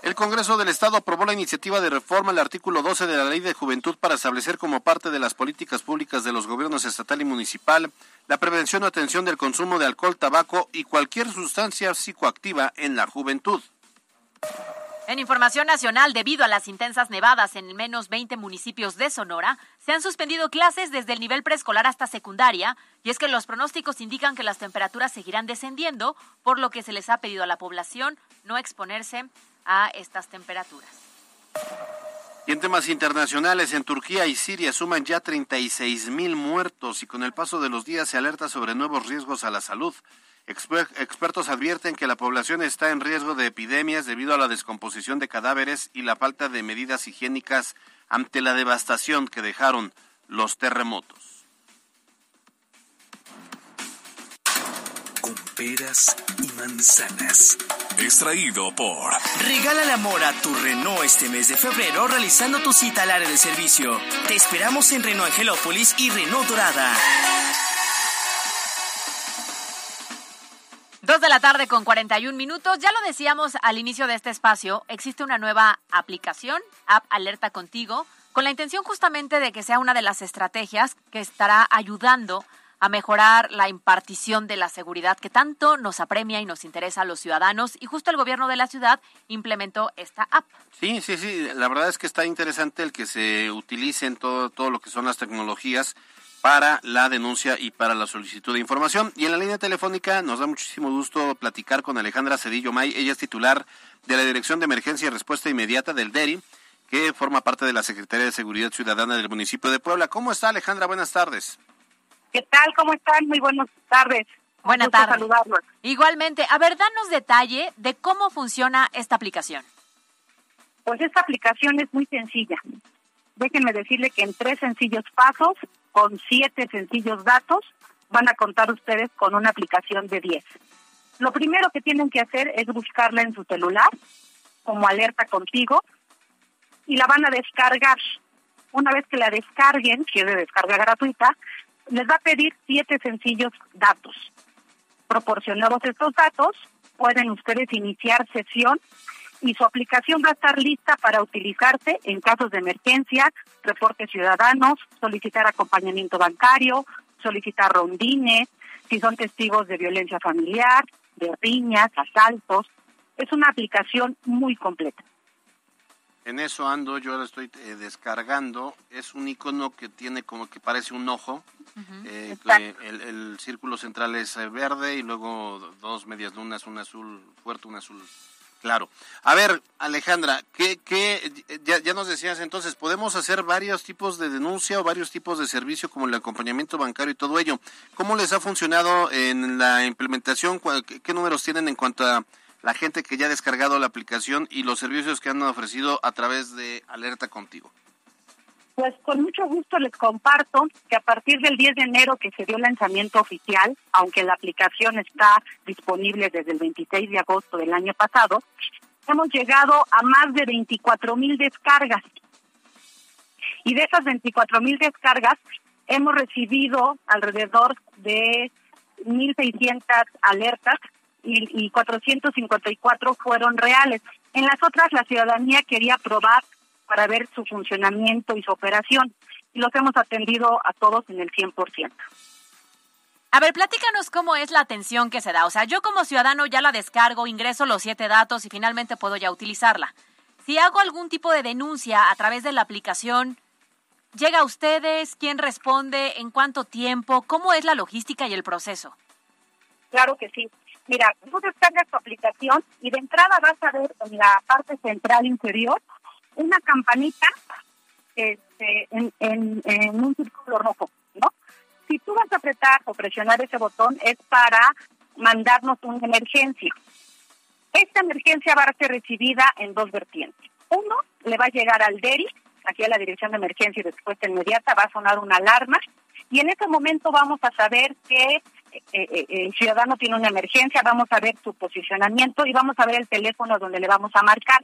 El Congreso del Estado aprobó la iniciativa de reforma al artículo 12 de la Ley de Juventud para establecer como parte de las políticas públicas de los gobiernos estatal y municipal la prevención o atención del consumo de alcohol, tabaco y cualquier sustancia psicoactiva en la juventud. En información nacional, debido a las intensas nevadas en menos 20 municipios de Sonora, se han suspendido clases desde el nivel preescolar hasta secundaria, y es que los pronósticos indican que las temperaturas seguirán descendiendo, por lo que se les ha pedido a la población no exponerse a estas temperaturas. Y en temas internacionales, en Turquía y Siria suman ya 36 mil muertos y con el paso de los días se alerta sobre nuevos riesgos a la salud. Exper- expertos advierten que la población está en riesgo de epidemias debido a la descomposición de cadáveres y la falta de medidas higiénicas ante la devastación que dejaron los terremotos. Con peras y manzanas. Extraído por Regálale amor a tu Renault este mes de febrero realizando tu cita al área de servicio. Te esperamos en Renault Angelópolis y Renault Dorada. Dos de la tarde con 41 minutos. Ya lo decíamos al inicio de este espacio, existe una nueva aplicación, App Alerta Contigo, con la intención justamente de que sea una de las estrategias que estará ayudando a mejorar la impartición de la seguridad que tanto nos apremia y nos interesa a los ciudadanos. Y justo el gobierno de la ciudad implementó esta app. Sí, sí, sí. La verdad es que está interesante el que se utilicen todo, todo lo que son las tecnologías para la denuncia y para la solicitud de información. Y en la línea telefónica nos da muchísimo gusto platicar con Alejandra Cedillo May. Ella es titular de la Dirección de Emergencia y Respuesta Inmediata del DERI, que forma parte de la Secretaría de Seguridad Ciudadana del municipio de Puebla. ¿Cómo está Alejandra? Buenas tardes. ¿Qué tal? ¿Cómo están? Muy buenas tardes. Buenas tardes. Igualmente, a ver, danos detalle de cómo funciona esta aplicación. Pues esta aplicación es muy sencilla. Déjenme decirle que en tres sencillos pasos con siete sencillos datos, van a contar ustedes con una aplicación de 10. Lo primero que tienen que hacer es buscarla en su celular, como alerta contigo, y la van a descargar. Una vez que la descarguen, que es de descarga gratuita, les va a pedir siete sencillos datos. Proporcionados estos datos, pueden ustedes iniciar sesión y su aplicación va a estar lista para utilizarse en casos de emergencia, reportes ciudadanos, solicitar acompañamiento bancario, solicitar rondines, si son testigos de violencia familiar, de riñas, asaltos. Es una aplicación muy completa. En eso ando, yo ahora estoy eh, descargando. Es un icono que tiene como que parece un ojo. Eh, el, el, círculo central es eh, verde y luego dos medias lunas, un azul fuerte, un azul Claro. A ver, Alejandra, ¿qué, qué ya, ya, nos decías entonces, podemos hacer varios tipos de denuncia o varios tipos de servicio como el acompañamiento bancario y todo ello. ¿Cómo les ha funcionado en la implementación? ¿Qué, números tienen en cuanto a la gente que ya ha descargado la aplicación y los servicios que han ofrecido a través de Alerta Contigo? Pues con mucho gusto les comparto que a partir del 10 de enero que se dio el lanzamiento oficial, aunque la aplicación está disponible desde el 26 de agosto del año pasado, hemos llegado a más de 24 mil descargas. Y de esas 24 mil descargas, hemos recibido alrededor de 1.600 alertas y, y 454 fueron reales. En las otras, la ciudadanía quería probar para ver su funcionamiento y su operación. Y los hemos atendido a todos en el 100%. A ver, platícanos cómo es la atención que se da. O sea, yo como ciudadano ya la descargo, ingreso los siete datos y finalmente puedo ya utilizarla. Si hago algún tipo de denuncia a través de la aplicación, ¿llega a ustedes? ¿Quién responde? ¿En cuánto tiempo? ¿Cómo es la logística y el proceso? Claro que sí. Mira, tú descargas tu aplicación y de entrada vas a ver en la parte central inferior una campanita este, en, un círculo rojo, ¿no? Si tú vas a apretar o presionar ese botón es para mandarnos una emergencia. Esta emergencia va a ser recibida en dos vertientes. Uno, le va a llegar al DERI, aquí a la Dirección de Emergencia y Respuesta Inmediata, va a sonar una alarma y en ese momento vamos a saber que eh, el ciudadano tiene una emergencia, vamos a ver su posicionamiento y vamos a ver el teléfono donde le vamos a marcar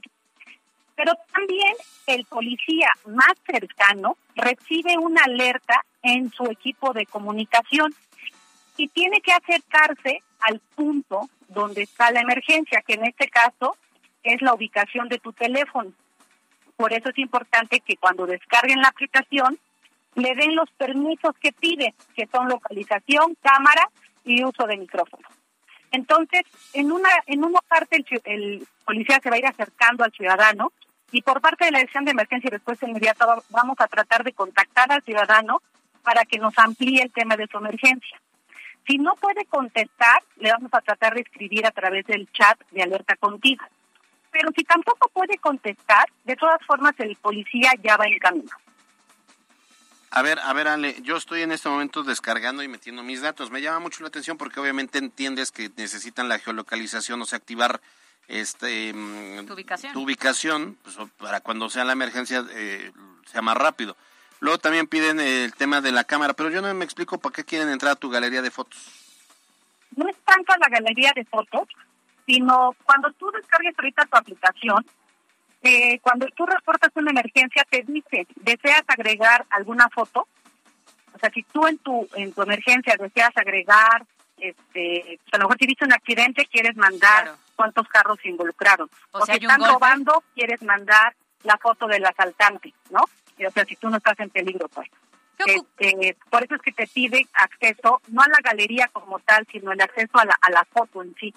pero también el policía más cercano recibe una alerta en su equipo de comunicación y tiene que acercarse al punto donde está la emergencia, que en este caso es la ubicación de tu teléfono. Por eso es importante que cuando descarguen la aplicación le den los permisos que pide, que son localización, cámara y uso de micrófono. Entonces, en una en una parte el, policía se va a ir acercando al ciudadano y por parte de la Dirección de Emergencia y Respuesta Inmediata vamos a tratar de contactar al ciudadano para que nos amplíe el tema de su emergencia. Si no puede contestar, le vamos a tratar de escribir a través del chat de alerta contigo. Pero si tampoco puede contestar, de todas formas el policía ya va en camino. A ver, a ver, Ale, yo estoy en este momento descargando y metiendo mis datos. Me llama mucho la atención porque obviamente entiendes que necesitan la geolocalización, o sea, activar este mm, tu ubicación, pues, para cuando sea la emergencia eh, sea más rápido. Luego también piden el tema de la cámara, pero yo no me explico para qué quieren entrar a tu galería de fotos. No es tanto la galería de fotos, sino cuando tú descargues ahorita tu aplicación, eh, cuando tú reportas una emergencia te dice, ¿deseas agregar alguna foto? O sea, si tú en tu en tu emergencia deseas agregar, este, a lo mejor si viste un accidente, quieres mandar cuántos carros se involucraron. O, si están robando, quieres mandar la foto del asaltante, ¿no? o sea, si tú no estás en peligro, pues. Este, por eso es que te pide acceso, no a la galería como tal, sino el acceso a la, a la foto en sí.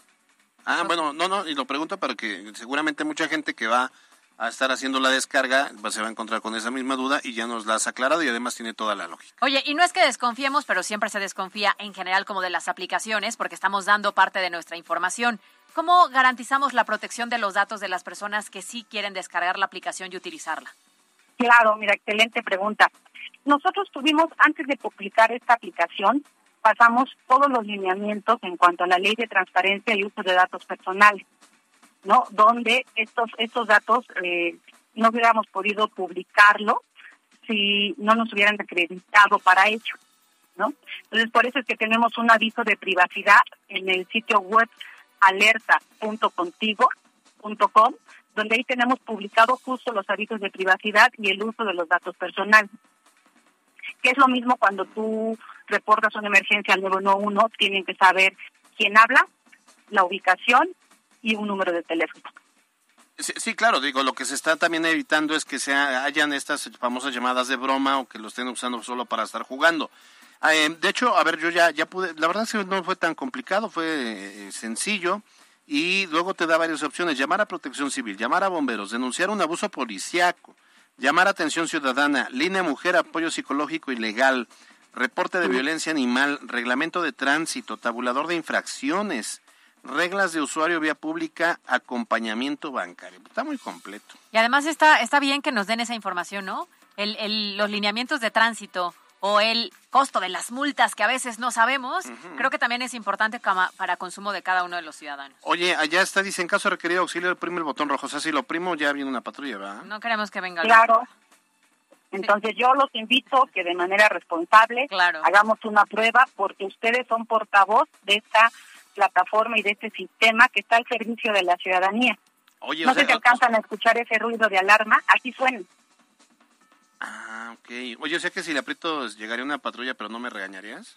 Ah, bueno, no, no, y lo pregunto para que seguramente mucha gente que va a estar haciendo la descarga pues, se va a encontrar con esa misma duda y ya nos la has aclarado y además tiene toda la lógica. Oye, y no es que desconfiemos, pero siempre se desconfía en general como de las aplicaciones porque estamos dando parte de nuestra información. ¿Cómo garantizamos la protección de los datos de las personas que sí quieren descargar la aplicación y utilizarla? Claro, mira, excelente pregunta. Nosotros tuvimos, antes de publicar esta aplicación, pasamos todos los lineamientos en cuanto a la ley de transparencia y uso de datos personales, ¿no? Donde estos, estos datos eh, no hubiéramos podido publicarlo si no nos hubieran acreditado para ello, ¿no? Entonces, por eso es que tenemos un aviso de privacidad en el sitio web alerta.contigo.com, donde ahí tenemos publicado justo los avisos de privacidad y el uso de los datos personales que es lo mismo cuando tú reportas una emergencia al 911, tienen que saber quién habla, la ubicación y un número de teléfono. Sí, claro, digo, lo que se está también evitando es que se hayan estas famosas llamadas de broma o que lo estén usando solo para estar jugando. Ah, eh, de hecho, a ver, yo ya, ya pude, la verdad es que no fue tan complicado, fue eh, sencillo y luego te da varias opciones, llamar a protección civil, llamar a bomberos, denunciar un abuso policiaco, Llamar a atención ciudadana, línea mujer, apoyo psicológico y legal, reporte de violencia animal, reglamento de tránsito, tabulador de infracciones, reglas de usuario vía pública, acompañamiento bancario. Está muy completo. Y además está, está bien que nos den esa información, ¿no? El, el, los lineamientos de tránsito, o el costo de las multas que a veces no sabemos, creo que también es importante para consumo de cada uno de los ciudadanos. Oye, allá está, dice, en caso de requerido auxilio, oprime el botón rojo. O sea, si lo oprimo, ya viene una patrulla, ¿verdad? No queremos que venga. Claro. Entonces yo los invito que de manera responsable hagamos una prueba porque ustedes son portavoz de esta plataforma y de este sistema que está al servicio de la ciudadanía. Oye, no sé si alcanzan a escuchar ese ruido de alarma, aquí suena. Ah, ok. Oye, o sea que si le aprieto llegaría una patrulla, pero no me regañarías.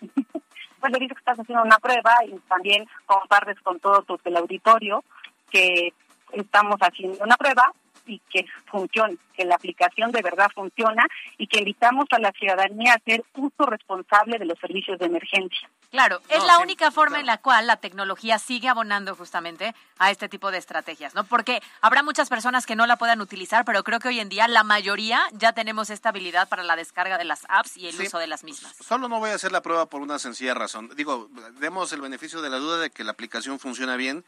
pues le dices que estás haciendo una prueba y también compartes con todo tu teleauditorio que estamos haciendo una prueba y que funcione, que la aplicación de verdad funciona y que invitamos a la ciudadanía a hacer uso responsable de los servicios de emergencia. Claro, es la única forma en la cual la tecnología sigue abonando justamente a este tipo de estrategias, ¿no? Porque habrá muchas personas que no la puedan utilizar, pero creo que hoy en día la mayoría ya tenemos esta habilidad para la descarga de las apps y el uso de las mismas. Solo no voy a hacer la prueba por una sencilla razón. Digo, demos el beneficio de la duda de que la aplicación funciona bien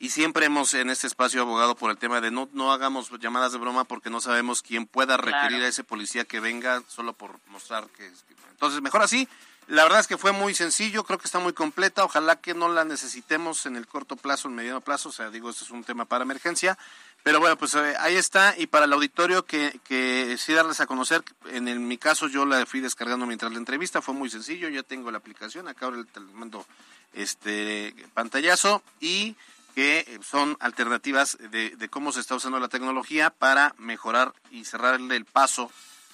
y siempre hemos en este espacio abogado por el tema de no, no hagamos llamadas de broma porque no sabemos quién pueda requerir a ese policía que venga solo por mostrar que... Entonces, mejor así. La verdad es que fue muy sencillo, creo que está muy completa, ojalá que no la necesitemos en el corto plazo, en mediano plazo, o sea, digo, este es un tema para emergencia, pero bueno, pues eh, ahí está, y para el auditorio que, que sí darles a conocer, en, mi caso yo la fui descargando mientras la entrevista, fue muy sencillo, ya tengo la aplicación, acá ahora te mando este pantallazo, y que eh, son alternativas de, cómo se está usando la tecnología para mejorar y cerrarle el paso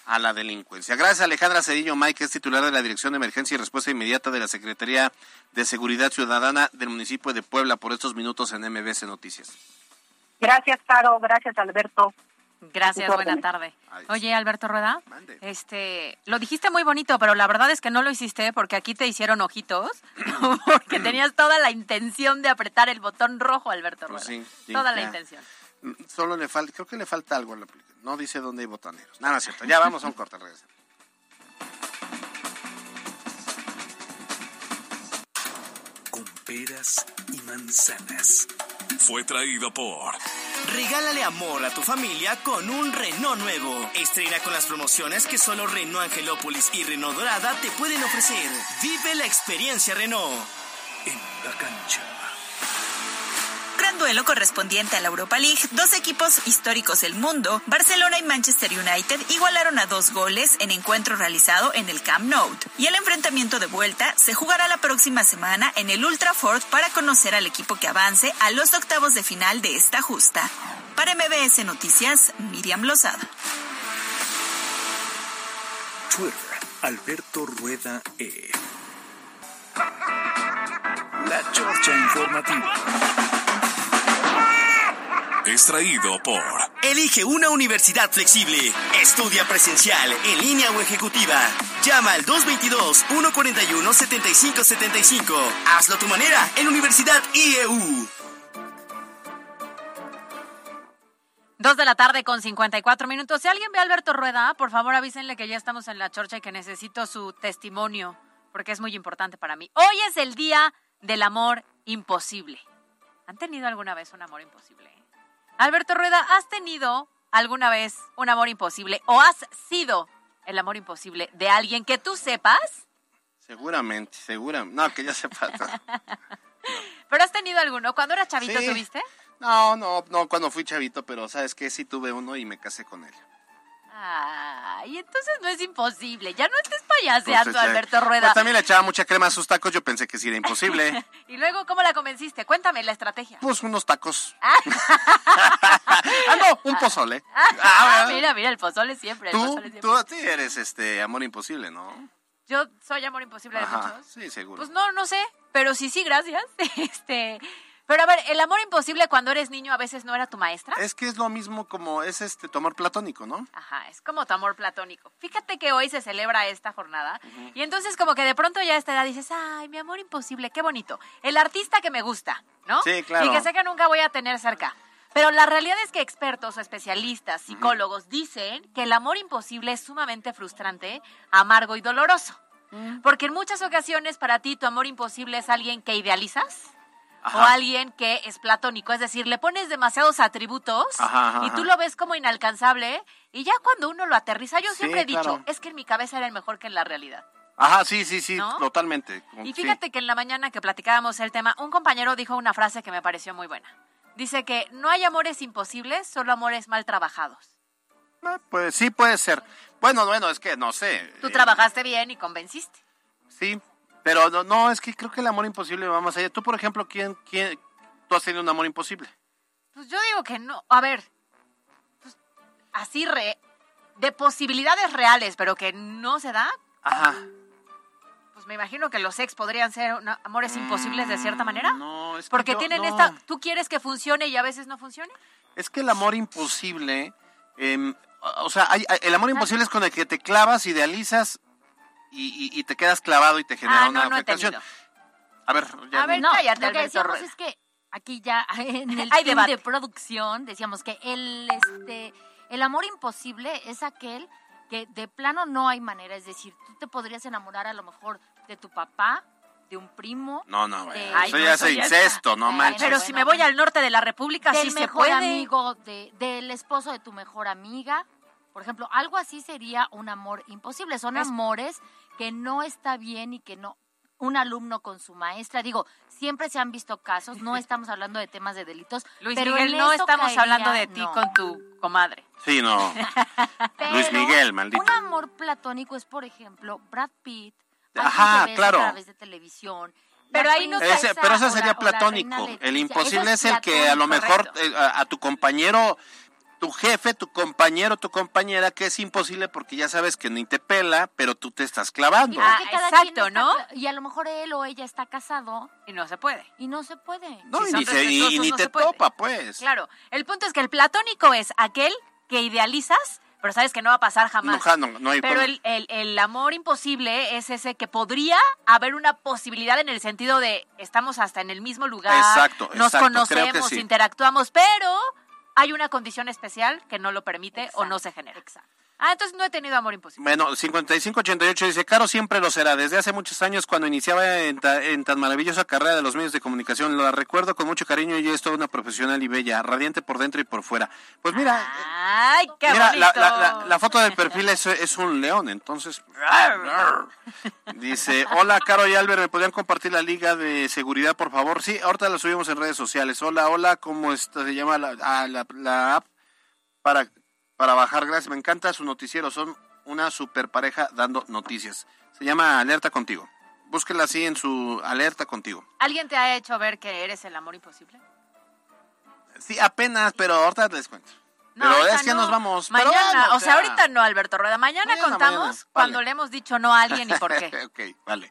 a la delincuencia. Gracias Alejandra Cedillo Mike, es titular de la Dirección de Emergencia y Respuesta Inmediata de la Secretaría de Seguridad Ciudadana del municipio de Puebla por estos minutos en MBS Noticias. Gracias, Caro. Gracias, Alberto. Gracias, buena tarde. Oye, Alberto Rueda, este, lo dijiste muy bonito, pero la verdad es que no lo hiciste porque aquí te hicieron ojitos, porque tenías toda la intención de apretar el botón rojo, Alberto pues Rueda. toda la intención. Mm, solo le falta, creo que le falta algo a la aplicación. No dice dónde hay botoneros. Nada, es cierto. Ya vamos a un corte, regresamos. Con peras y manzanas. Fue traído por Regálale amor a tu familia con un Renault nuevo. Estrena con las promociones que solo Renault Angelópolis y Renault Dorada te pueden ofrecer. Vive la experiencia Renault. En la cancha. Duelo correspondiente a la Europa League, dos equipos históricos del mundo, Barcelona y Manchester United, igualaron a dos goles en encuentro realizado en el Camp Nou. Y el enfrentamiento de vuelta se jugará la próxima semana en el Ultra Ford para conocer al equipo que avance a los octavos de final de esta justa. Para MBS Noticias, Miriam Lozada. Twitter, Alberto Rueda E. La Chorcha Informativa. Es traído por Elige una universidad flexible. Estudia presencial, en línea o ejecutiva. Llama al 222-141-7575. Hazlo a tu manera en Universidad IEU. Dos de la tarde con 54 minutos. Si alguien ve a Alberto Rueda, por favor avísenle que ya estamos en la chorcha y que necesito su testimonio, porque es muy importante para mí. Hoy es el día del amor imposible. ¿Han tenido alguna vez un amor imposible? Alberto Rueda, ¿has tenido alguna vez un amor imposible o has sido el amor imposible de alguien que tú sepas? Seguramente, seguramente. No, que ya sepa. ¿Pero has tenido alguno? ¿Cuando eras chavito Sí. tuviste? No, no, no, cuando fui chavito, pero ¿sabes qué? Sí tuve uno y me casé con él. Ay, entonces no es imposible. Ya no estés payaseando, Pues, este, Alberto Rueda. pues, también le echaba mucha crema a sus tacos, yo pensé que sí era imposible. Y luego, ¿cómo la convenciste? Cuéntame la estrategia. Pues unos tacos. ah, no, un pozole. Ah, bueno. mira, mira, el pozole siempre. el Tú, pozole siempre. tú sí eres este amor imposible, ¿no? Yo soy amor imposible de Ajá, muchos. sí, seguro. Pues no, no sé, pero sí, sí, gracias. Este, pero a ver, el amor imposible cuando eres niño a veces no era tu maestra. Es que es lo mismo como es este tu amor platónico, ¿no? Ajá, es como tu amor platónico. Fíjate que hoy se celebra esta jornada y entonces como que de pronto ya a esta edad dices, ay, mi amor imposible, qué bonito. El artista que me gusta, ¿no? Sí, claro. Y que sé que nunca voy a tener cerca. Pero la realidad es que expertos o especialistas, psicólogos, dicen que el amor imposible es sumamente frustrante, amargo y doloroso. Mm. Porque en muchas ocasiones para ti tu amor imposible es alguien que idealizas o alguien que es platónico. Es decir, le pones demasiados atributos Ajá, ajá, y tú lo ves como inalcanzable y ya cuando uno lo aterriza, yo Sí, siempre he dicho, es que en mi cabeza era el mejor que en la realidad. Ajá, sí, sí, sí, ¿No? totalmente. Y Sí. fíjate que en la mañana que platicábamos el tema, un compañero dijo una frase que me pareció muy buena. Dice que no hay amores imposibles, solo amores mal trabajados. Eh, Pues sí puede ser. Bueno, bueno, es que no sé. Tú eh, trabajaste bien y convenciste. Sí, pero no, no, es que creo que el amor imposible va más allá. Tú, por ejemplo, ¿quién, quién, tú has tenido un amor imposible? Pues yo digo que no. A ver, pues, así re, de posibilidades reales, pero que no se da, Ajá. pues me imagino que los ex podrían ser una- amores imposibles de cierta manera. Mm, No, es que Porque yo- tienen no. esta, tú quieres que funcione y a veces no funcione. Es que el amor imposible, em, o sea, hay- el amor imposible es con el que te clavas, idealizas y, y- y te quedas clavado y te genera Ah, una no, no afectación. A ver, ya- A ver, no, cállate, lo que decíamos es que aquí ya en el Hay team debate. de producción decíamos que el este el amor imposible es aquel que de plano no hay manera, es decir, tú te podrías enamorar a lo mejor de tu papá, de un primo, no, no, de- bueno, Ay, eso no, ya eso es ya incesto, no Bueno, manches. Pero si me voy al norte de la República, del sí se mejor puede. amigo, de, del esposo de tu mejor amiga. Por ejemplo, algo así sería un amor imposible. Son Es- amores que no está bien y que no. Un alumno con su maestra, digo, siempre se han visto casos, no estamos hablando de temas de delitos. Luis pero Miguel, no eso estamos caería- hablando de ti no. con tu comadre. Sí, no. Pero Luis Miguel, maldito. Un amor platónico es, por ejemplo, Brad Pitt. Ajá, claro. A través de televisión. Pero ahí no Ese- pero ese o sería platónico. El Eso imposible es, el que a lo mejor eh, a, a tu compañero, tu jefe, tu compañero, tu compañera, que es imposible porque ya sabes que ni te pela, pero tú te estás clavando. Ah, exacto, ¿no? Y a lo mejor él o ella está casado Y no se puede. y no se puede. no, si y ni, se- y- ni no te se topa, pues. Claro. El punto es que el platónico es aquel que idealizas, pero sabes que no va a pasar jamás. No, no, no hay Pero el, el- el amor imposible es ese que podría haber una posibilidad en el sentido de estamos hasta en el mismo lugar, Exacto, nos exacto, creo que conocemos, sí. interactuamos, pero hay una condición especial que no lo permite o no se genera. Ah, entonces no he tenido amor imposible. Bueno, 5588 dice, Caro siempre lo será. Desde hace muchos años cuando iniciaba en, ta- en tan maravillosa carrera de los medios de comunicación, la recuerdo con mucho cariño y es toda una profesional y bella, radiante por dentro y por fuera. Pues mira, Ay, qué mira, la, bonito. la- la- la foto del perfil es, es un león, entonces... Dice, hola Caro y Albert, ¿me podrían compartir la liga de seguridad, por favor? Sí, ahorita la subimos en redes sociales. Hola, hola, ¿cómo está? Se llama la, ah, la app para, para bajar. Gracias, me encanta su noticiero. Son una super pareja dando noticias. Se llama Alerta Contigo. Búsquela así en su Alerta Contigo. ¿Alguien te ha hecho ver que eres el amor imposible? Sí, apenas, pero ahorita les cuento. No, pero es que no. nos vamos. Pero Mañana, bueno, o sea, ahorita no, Alberto Rueda. Mañana, Mañana, contamos mañana. Vale. cuando le hemos dicho no a alguien y por qué. ok, vale.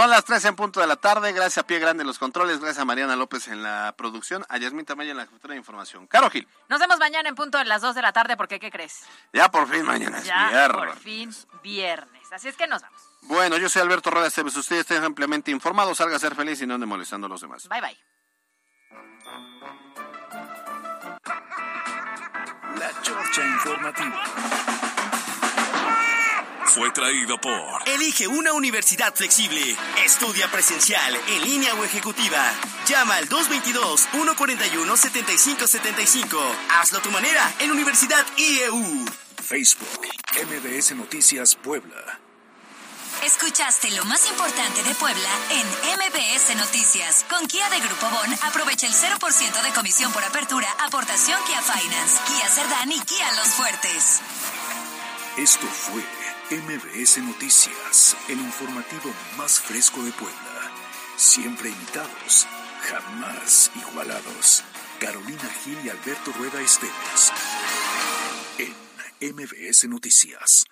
Son las 13 en punto de la tarde. Gracias a Pie Grande en los controles. Gracias a Mariana López en la producción. A Yasmín Tamaya en la jefatura de información. Caro Gil. Nos vemos mañana en punto de las 2 de la tarde, porque ¿qué crees? Ya por fin mañana es Ya viernes. por fin viernes. Así es que nos vamos. Bueno, yo soy Alberto Rueda Esteves. Ustedes estén ampliamente informados. Salga a ser feliz y no ande molestando a los demás. Bye bye. La Chorcha Informativa. Fue traído por Elige una universidad flexible. Estudia presencial, en línea o ejecutiva. Llama al 222-141-7575. Hazlo a tu manera en Universidad IEU. Facebook, MBS Noticias Puebla. Escuchaste lo más importante de Puebla en MBS Noticias. Con Kia de Grupo Bon, aprovecha el 0% de comisión por apertura, aportación Kia Finance, Kia Cerdán y Kia Los Fuertes. Esto fue MBS Noticias, el informativo más fresco de Puebla. Siempre imitados, jamás igualados. Carolina Gil y Alberto Rueda Esteves. En MBS Noticias.